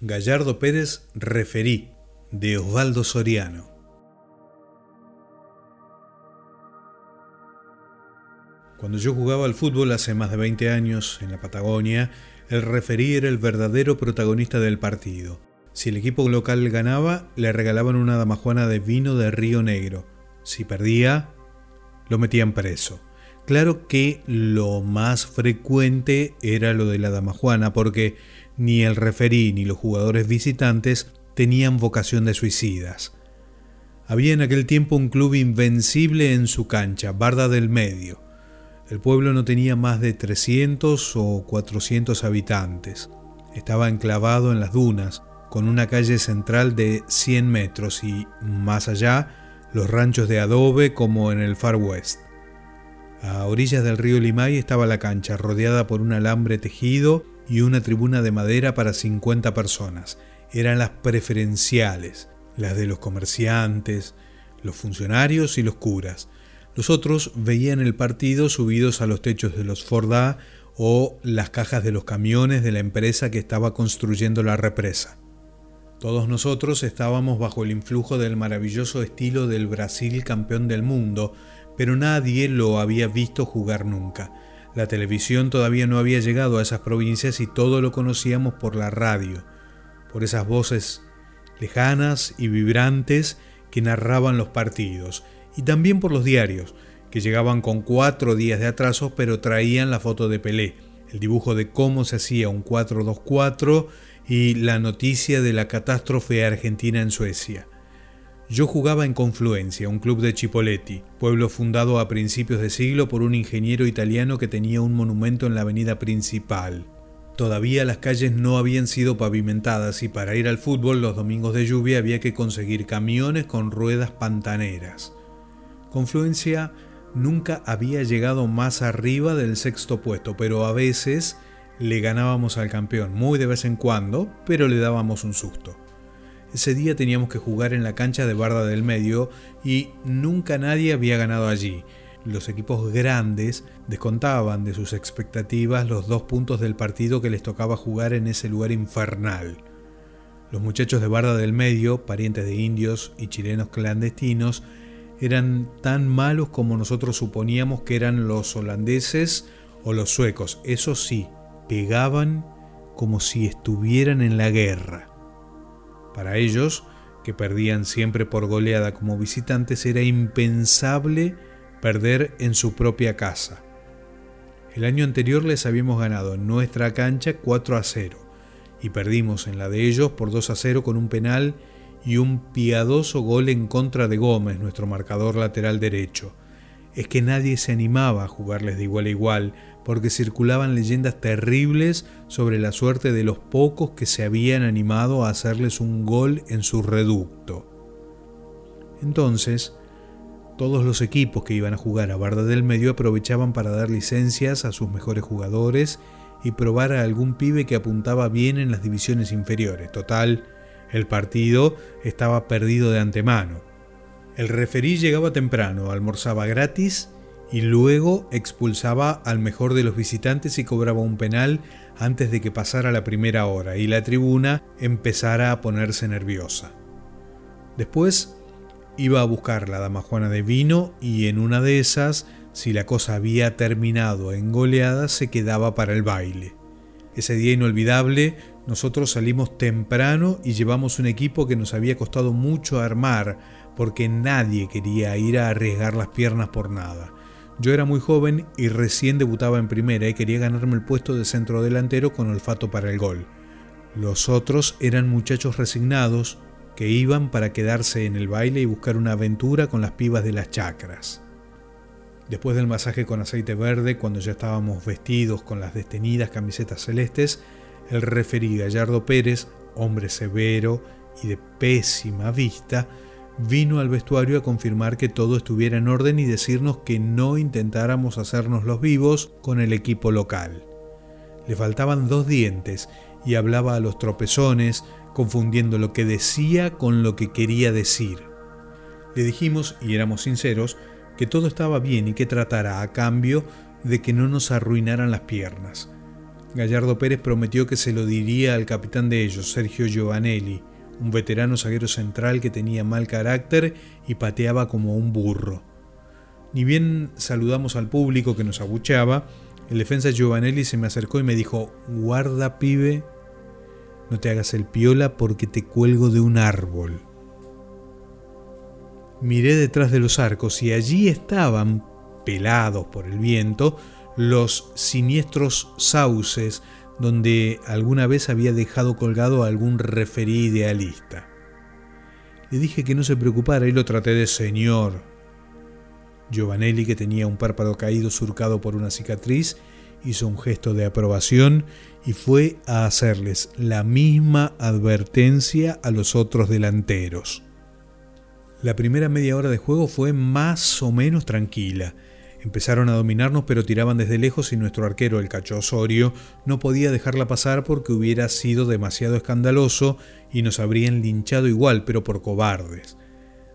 Gallardo Pérez referí de Osvaldo Soriano. Cuando yo jugaba al fútbol hace más de 20 años en la Patagonia, el referí era el verdadero protagonista del partido. Si el equipo local ganaba, le regalaban una damajuana de vino de Río Negro. Si perdía, lo metían preso. Claro que lo más frecuente era lo de la damajuana, porque ni el referí ni los jugadores visitantes tenían vocación de suicidas. Había en aquel tiempo un club invencible en su cancha, Barda del Medio. El pueblo no tenía más de 300 o 400 habitantes. Estaba enclavado en las dunas, con una calle central de 100 metros y, más allá, los ranchos de adobe como en el Far West. A orillas del río Limay estaba la cancha, rodeada por un alambre tejido y una tribuna de madera para 50 personas. Eran las preferenciales, las de los comerciantes, los funcionarios y los curas. Los otros veían el partido subidos a los techos de los Fordá o las cajas de los camiones de la empresa que estaba construyendo la represa. Todos nosotros estábamos bajo el influjo del maravilloso estilo del Brasil campeón del mundo, pero nadie lo había visto jugar nunca. La televisión todavía no había llegado a esas provincias y todo lo conocíamos por la radio, por esas voces lejanas y vibrantes que narraban los partidos, y también por los diarios, que llegaban con cuatro días de atraso pero traían la foto de Pelé, el dibujo de cómo se hacía un 4-2-4 y la noticia de la catástrofe argentina en Suecia. Yo jugaba en Confluencia, un club de Chipoletti, pueblo fundado a principios de siglo por un ingeniero italiano que tenía un monumento en la avenida principal. Todavía las calles no habían sido pavimentadas y para ir al fútbol los domingos de lluvia había que conseguir camiones con ruedas pantaneras. Confluencia nunca había llegado más arriba del sexto puesto, pero a veces le ganábamos al campeón, muy de vez en cuando, pero le dábamos un susto. Ese día teníamos que jugar en la cancha de Barda del Medio y nunca nadie había ganado allí. Los equipos grandes descontaban de sus expectativas los dos puntos del partido que les tocaba jugar en ese lugar infernal. Los muchachos de Barda del Medio, parientes de indios y chilenos clandestinos, eran tan malos como nosotros suponíamos que eran los holandeses o los suecos. Eso sí, pegaban como si estuvieran en la guerra. Para ellos, que perdían siempre por goleada como visitantes, era impensable perder en su propia casa. El año anterior les habíamos ganado en nuestra cancha 4 a 0 y perdimos en la de ellos por 2 a 0 con un penal y un piadoso gol en contra de Gómez, nuestro marcador lateral derecho. Es que nadie se animaba a jugarles de igual a igual, porque circulaban leyendas terribles sobre la suerte de los pocos que se habían animado a hacerles un gol en su reducto. Entonces, todos los equipos que iban a jugar a Barda del Medio aprovechaban para dar licencias a sus mejores jugadores y probar a algún pibe que apuntaba bien en las divisiones inferiores. Total, el partido estaba perdido de antemano. El referí llegaba temprano, almorzaba gratis y luego expulsaba al mejor de los visitantes y cobraba un penal antes de que pasara la primera hora y la tribuna empezara a ponerse nerviosa. Después iba a buscar la dama Juana de vino y en una de esas, si la cosa había terminado en goleada, se quedaba para el baile. Ese día inolvidable nosotros salimos temprano y llevamos un equipo que nos había costado mucho armar porque nadie quería ir a arriesgar las piernas por nada. Yo era muy joven y recién debutaba en primera y quería ganarme el puesto de centro delantero con olfato para el gol. Los otros eran muchachos resignados que iban para quedarse en el baile y buscar una aventura con las pibas de las chacras. Después del masaje con aceite verde, cuando ya estábamos vestidos con las destenidas camisetas celestes, el referí Gallardo Pérez, hombre severo y de pésima vista, vino al vestuario a confirmar que todo estuviera en orden y decirnos que no intentáramos hacernos los vivos con el equipo local. Le faltaban dos dientes y hablaba a los tropezones, confundiendo lo que decía con lo que quería decir. Le dijimos, y éramos sinceros, que todo estaba bien y que tratara a cambio de que no nos arruinaran las piernas. Gallardo Pérez prometió que se lo diría al capitán de ellos, Sergio Giovanelli, un veterano zaguero central que tenía mal carácter y pateaba como un burro. Ni bien saludamos al público que nos abucheaba, el defensa Giovanelli se me acercó y me dijo, guarda pibe, no te hagas el piola porque te cuelgo de un árbol. Miré detrás de los arcos y allí estaban, pelados por el viento, los siniestros sauces donde alguna vez había dejado colgado a algún referí idealista. Le dije que no se preocupara y lo traté de señor. Giovanelli, que tenía un párpado caído surcado por una cicatriz, hizo un gesto de aprobación y fue a hacerles la misma advertencia a los otros delanteros. La primera media hora de juego fue más o menos tranquila. Empezaron a dominarnos pero tiraban desde lejos y nuestro arquero, el Cacho Osorio, no podía dejarla pasar porque hubiera sido demasiado escandaloso y nos habrían linchado igual, pero por cobardes.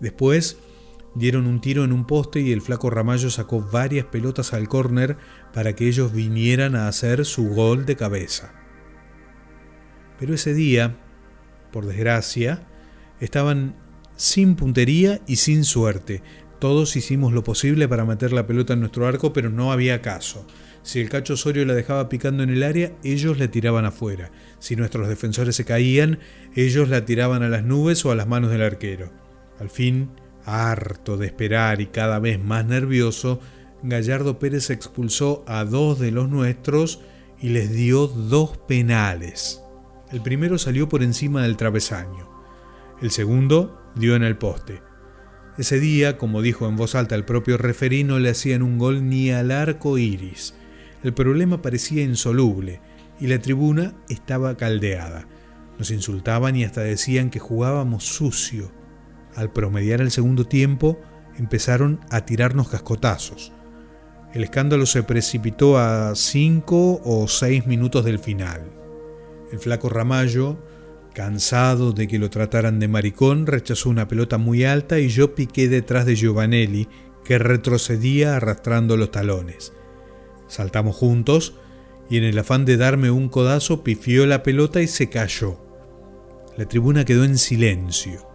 Después dieron un tiro en un poste y el flaco Ramallo sacó varias pelotas al córner para que ellos vinieran a hacer su gol de cabeza. Pero ese día, por desgracia, estaban sin puntería y sin suerte. Todos hicimos lo posible para meter la pelota en nuestro arco, pero no había caso. Si el cacho Osorio la dejaba picando en el área, ellos la tiraban afuera. Si nuestros defensores se caían, ellos la tiraban a las nubes o a las manos del arquero. Al fin, harto de esperar y cada vez más nervioso, Gallardo Pérez expulsó a dos de los nuestros y les dio dos penales. El primero salió por encima del travesaño. El segundo dio en el poste. Ese día, como dijo en voz alta el propio referí, no le hacían un gol ni al arco iris. El problema parecía insoluble y la tribuna estaba caldeada. Nos insultaban y hasta decían que jugábamos sucio. Al promediar el segundo tiempo, empezaron a tirarnos cascotazos. El escándalo se precipitó a cinco o seis minutos del final. El flaco Ramallo Cansado de que lo trataran de maricón, rechazó una pelota muy alta y yo piqué detrás de Giovanelli, que retrocedía arrastrando los talones. Saltamos juntos y en el afán de darme un codazo pifió la pelota y se cayó. La tribuna quedó en silencio,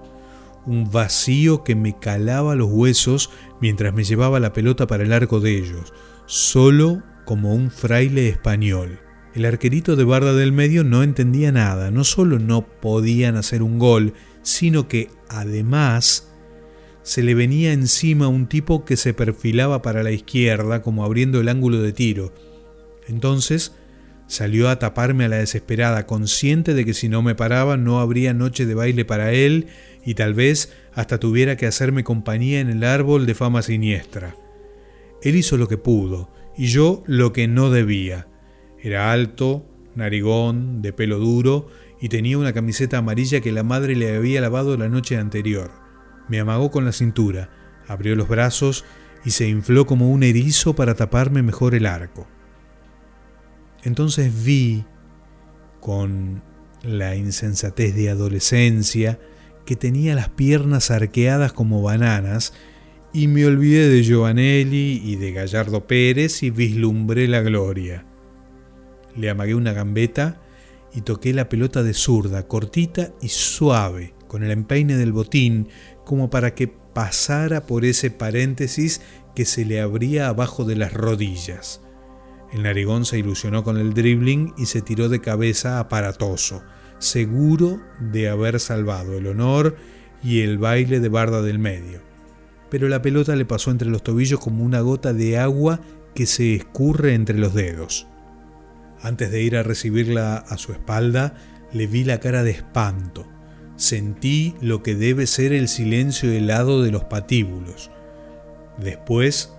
un vacío que me calaba los huesos mientras me llevaba la pelota para el arco de ellos, solo como un fraile español. El arquerito de Barda del Medio no entendía nada, no solo no podían hacer un gol, sino que además se le venía encima un tipo que se perfilaba para la izquierda como abriendo el ángulo de tiro. Entonces salió a taparme a la desesperada, consciente de que si no me paraba no habría noche de baile para él y tal vez hasta tuviera que hacerme compañía en el árbol de fama siniestra. Él hizo lo que pudo y yo lo que no debía. Era alto, narigón, de pelo duro y tenía una camiseta amarilla que la madre le había lavado la noche anterior. Me amagó con la cintura, abrió los brazos y se infló como un erizo para taparme mejor el arco. Entonces vi, con la insensatez de adolescencia, que tenía las piernas arqueadas como bananas, y me olvidé de Giovanelli y de Gallardo Pérez y vislumbré la gloria. Le amagué una gambeta y toqué la pelota de zurda, cortita y suave, con el empeine del botín, como para que pasara por ese paréntesis que se le abría abajo de las rodillas. El narigón se ilusionó con el dribbling y se tiró de cabeza aparatoso, seguro de haber salvado el honor y el baile de barda del medio. Pero la pelota le pasó entre los tobillos como una gota de agua que se escurre entre los dedos. Antes de ir a recibirla a su espalda, le vi la cara de espanto. Sentí lo que debe ser el silencio helado de los patíbulos. Después,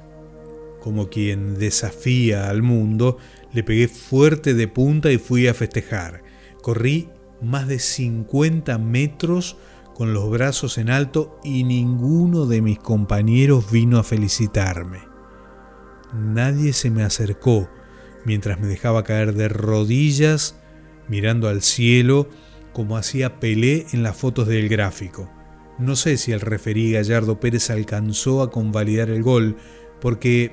como quien desafía al mundo, le pegué fuerte de punta y fui a festejar. Corrí más de 50 metros con los brazos en alto y ninguno de mis compañeros vino a felicitarme. Nadie se me acercó mientras me dejaba caer de rodillas mirando al cielo como hacía Pelé en las fotos del gráfico. No sé si el referí Gallardo Pérez alcanzó a convalidar el gol, porque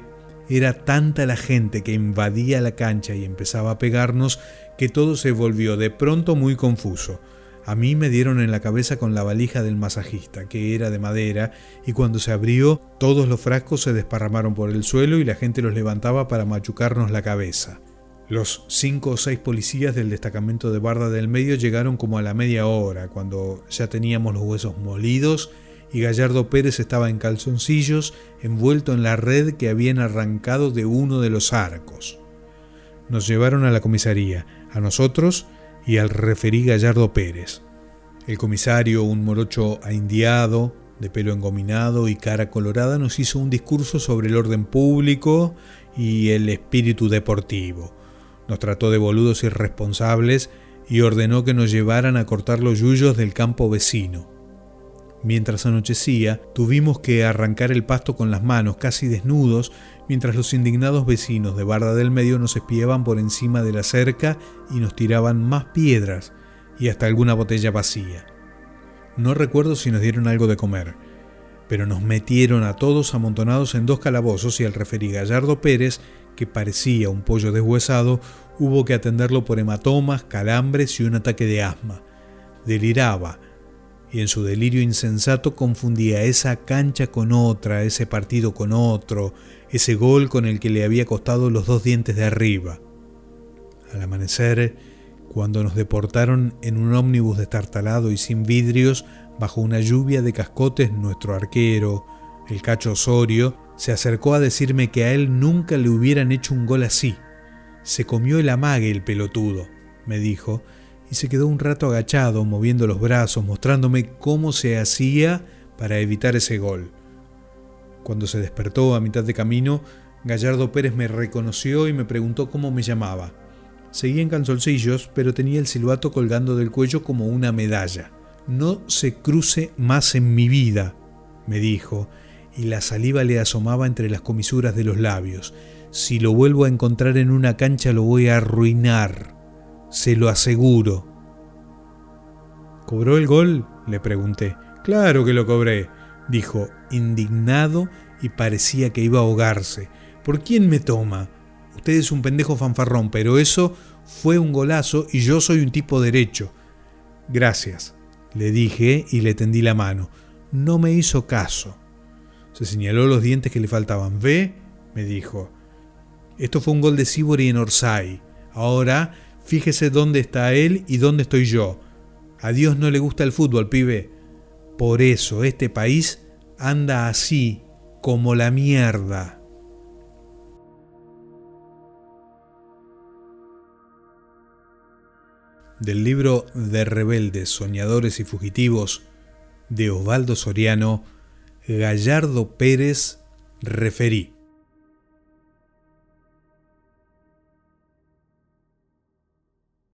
Era tanta la gente que invadía la cancha y empezaba a pegarnos que todo se volvió de pronto muy confuso. A mí me dieron en la cabeza con la valija del masajista, que era de madera, y cuando se abrió, todos los frascos se desparramaron por el suelo y la gente los levantaba para machucarnos la cabeza. Los cinco o seis policías del destacamento de Barda del Medio llegaron como a la media hora, cuando ya teníamos los huesos molidos y Gallardo Pérez estaba en calzoncillos envuelto en la red que habían arrancado de uno de los arcos. Nos llevaron a la comisaría, a nosotros y al referí Gallardo Pérez. El comisario, un morocho aindiado, de pelo engominado y cara colorada, nos hizo un discurso sobre el orden público y el espíritu deportivo nos trató de boludos irresponsables y ordenó que nos llevaran a cortar los yuyos del campo vecino. Mientras anochecía, tuvimos que arrancar el pasto con las manos, casi desnudos, mientras los indignados vecinos de Barda del Medio nos espiaban por encima de la cerca y nos tiraban más piedras y hasta alguna botella vacía. No recuerdo si nos dieron algo de comer, pero nos metieron a todos amontonados en dos calabozos y al referí Gallardo Pérez que parecía un pollo deshuesado, hubo que atenderlo por hematomas, calambres y un ataque de asma. Deliraba, y en su delirio insensato confundía esa cancha con otra, ese partido con otro, ese gol con el que le había costado los dos dientes de arriba. Al amanecer, cuando nos deportaron en un ómnibus destartalado y sin vidrios, bajo una lluvia de cascotes, nuestro arquero, el cacho Osorio, se acercó a decirme que a él nunca le hubieran hecho un gol así. Se comió el amague el pelotudo, me dijo, y se quedó un rato agachado, moviendo los brazos, mostrándome cómo se hacía para evitar ese gol. Cuando se despertó a mitad de camino, Gallardo Pérez me reconoció y me preguntó cómo me llamaba. Seguía en cansolcillos, pero tenía el silbato colgando del cuello como una medalla. No se cruce más en mi vida, me dijo, y la saliva le asomaba entre las comisuras de los labios. Si lo vuelvo a encontrar en una cancha lo voy a arruinar, se lo aseguro. ¿Cobró el gol? le pregunté. Claro que lo cobré, dijo, indignado y parecía que iba a ahogarse. ¿Por quién me toma? Usted es un pendejo fanfarrón, pero eso fue un golazo y yo soy un tipo derecho. Gracias, le dije y le tendí la mano. No me hizo caso. Se señaló los dientes que le faltaban. ¿Ve? me dijo. Esto fue un gol de Sibori en Orsay. Ahora, fíjese dónde está él y dónde estoy yo. A Dios no le gusta el fútbol, pibe. Por eso este país anda así, como la mierda. Del libro De rebeldes, soñadores y fugitivos de Osvaldo Soriano, Gallardo Pérez referí.